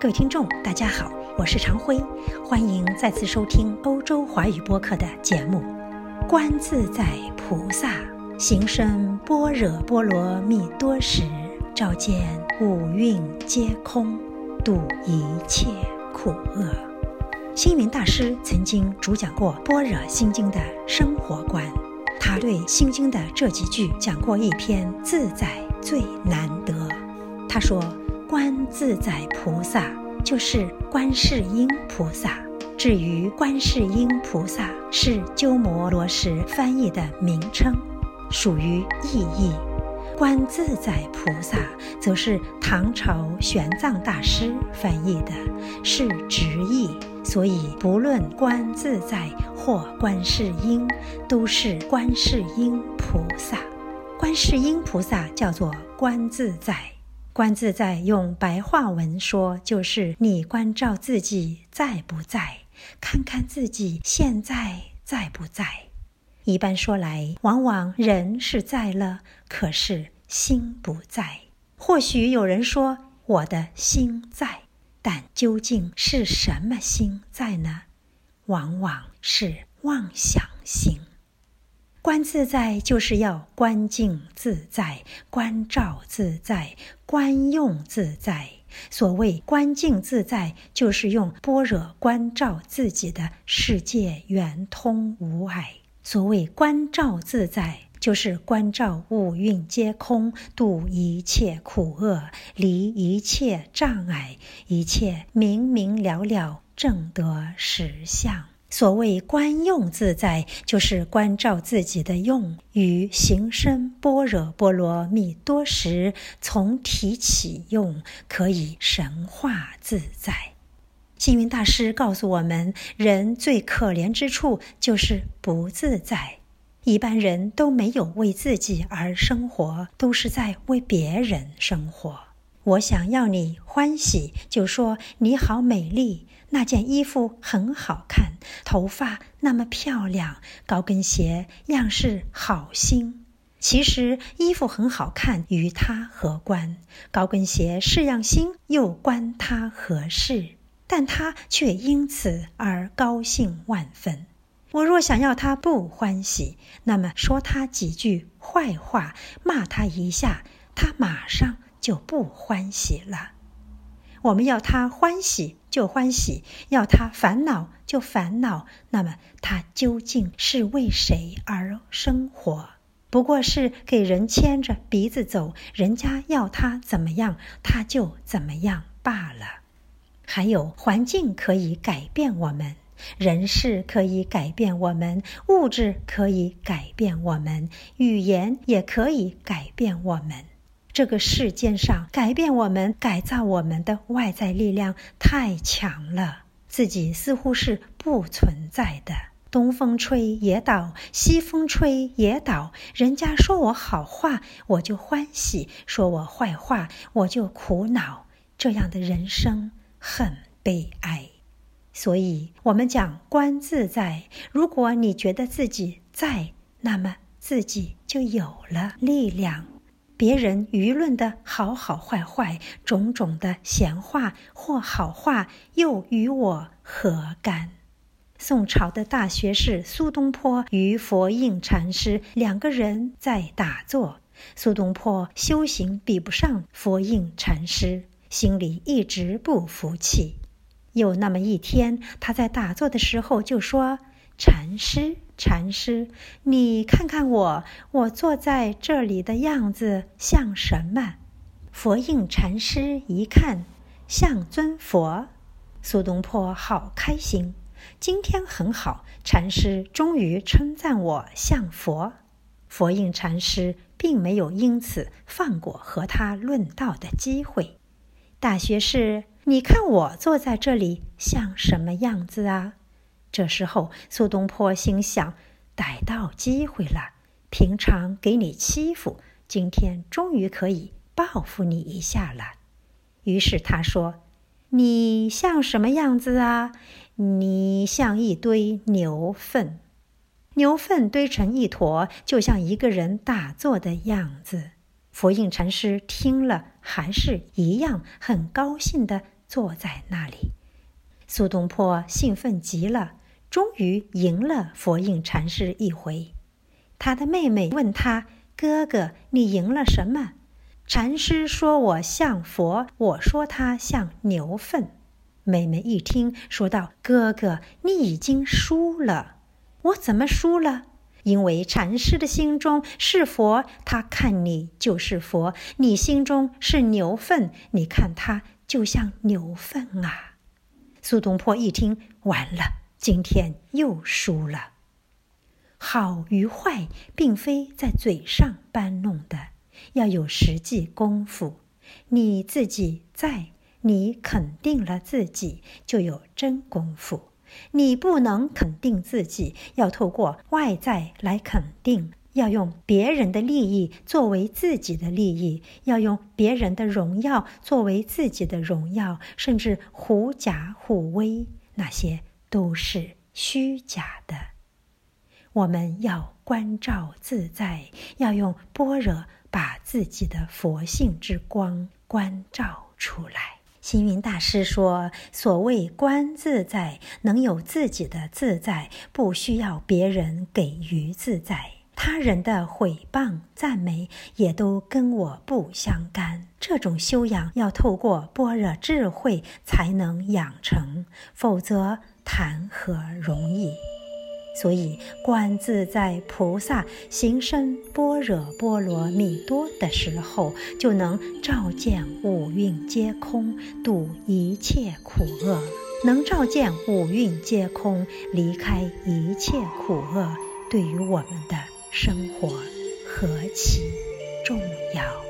各位听众，大家好，我是常辉，欢迎再次收听欧洲华语播客的节目。观自在菩萨行深般若波罗蜜多时，照见五蕴皆空，度一切苦厄。星云大师曾经主讲过《般若心经》的生活观，他对《心经》的这几句讲过一篇“自在最难得”。他说。观自在菩萨就是观世音菩萨。至于观世音菩萨，是鸠摩罗什翻译的名称，属于意译。观自在菩萨则是唐朝玄奘大师翻译的，是直译。所以不论观自在或观世音，都是观世音菩萨。观世音菩萨叫做观自在。观自在，用白话文说，就是你关照自己在不在，看看自己现在在不在。一般说来，往往人是在了，可是心不在。或许有人说我的心在，但究竟是什么心在呢？往往是妄想心。观自在就是要观境自在、观照自在、观用自在。所谓观境自在，就是用般若观照自己的世界圆通无碍；所谓观照自在，就是观照五蕴皆空，度一切苦厄，离一切障碍，一切明明了了，正得实相。所谓观用自在，就是关照自己的用与行深般若波罗蜜多时，从提起用可以神化自在。星云大师告诉我们，人最可怜之处就是不自在。一般人都没有为自己而生活，都是在为别人生活。我想要你欢喜，就说你好美丽。那件衣服很好看，头发那么漂亮，高跟鞋样式好新。其实衣服很好看，与他何关？高跟鞋式样新，又关他何事？但他却因此而高兴万分。我若想要他不欢喜，那么说他几句坏话，骂他一下，他马上就不欢喜了。我们要他欢喜就欢喜，要他烦恼就烦恼。那么他究竟是为谁而生活？不过是给人牵着鼻子走，人家要他怎么样，他就怎么样罢了。还有环境可以改变我们，人事可以改变我们，物质可以改变我们，语言也可以改变我们。这个世界上改变我们、改造我们的外在力量太强了，自己似乎是不存在的。东风吹也倒，西风吹也倒。人家说我好话，我就欢喜；说我坏话，我就苦恼。这样的人生很悲哀。所以，我们讲观自在。如果你觉得自己在，那么自己就有了力量。别人舆论的好好坏坏，种种的闲话或好话，又与我何干？宋朝的大学士苏东坡与佛印禅师两个人在打坐，苏东坡修行比不上佛印禅师，心里一直不服气。有那么一天，他在打坐的时候就说。禅师，禅师，你看看我，我坐在这里的样子像什么？佛印禅师一看，像尊佛。苏东坡好开心，今天很好，禅师终于称赞我像佛。佛印禅师并没有因此放过和他论道的机会。大学士，你看我坐在这里像什么样子啊？这时候，苏东坡心想：逮到机会了。平常给你欺负，今天终于可以报复你一下了。于是他说：“你像什么样子啊？你像一堆牛粪，牛粪堆成一坨，就像一个人打坐的样子。”佛印禅师听了，还是一样很高兴的坐在那里。苏东坡兴奋极了，终于赢了佛印禅师一回。他的妹妹问他：“哥哥，你赢了什么？”禅师说：“我像佛，我说他像牛粪。”妹妹一听，说道：“哥哥，你已经输了。我怎么输了？因为禅师的心中是佛，他看你就是佛；你心中是牛粪，你看他就像牛粪啊。”苏东坡一听，完了，今天又输了。好与坏，并非在嘴上搬弄的，要有实际功夫。你自己在，你肯定了自己，就有真功夫。你不能肯定自己，要透过外在来肯定。要用别人的利益作为自己的利益，要用别人的荣耀作为自己的荣耀，甚至狐假虎威，那些都是虚假的。我们要关照自在，要用般若把自己的佛性之光关照出来。星云大师说：“所谓观自在，能有自己的自在，不需要别人给予自在。”他人的毁谤、赞美也都跟我不相干。这种修养要透过般若智慧才能养成，否则谈何容易？所以，观自在菩萨行深般若波罗蜜多的时候，就能照见五蕴皆空，度一切苦厄；能照见五蕴皆空，离开一切苦厄。对于我们的。生活何其重要！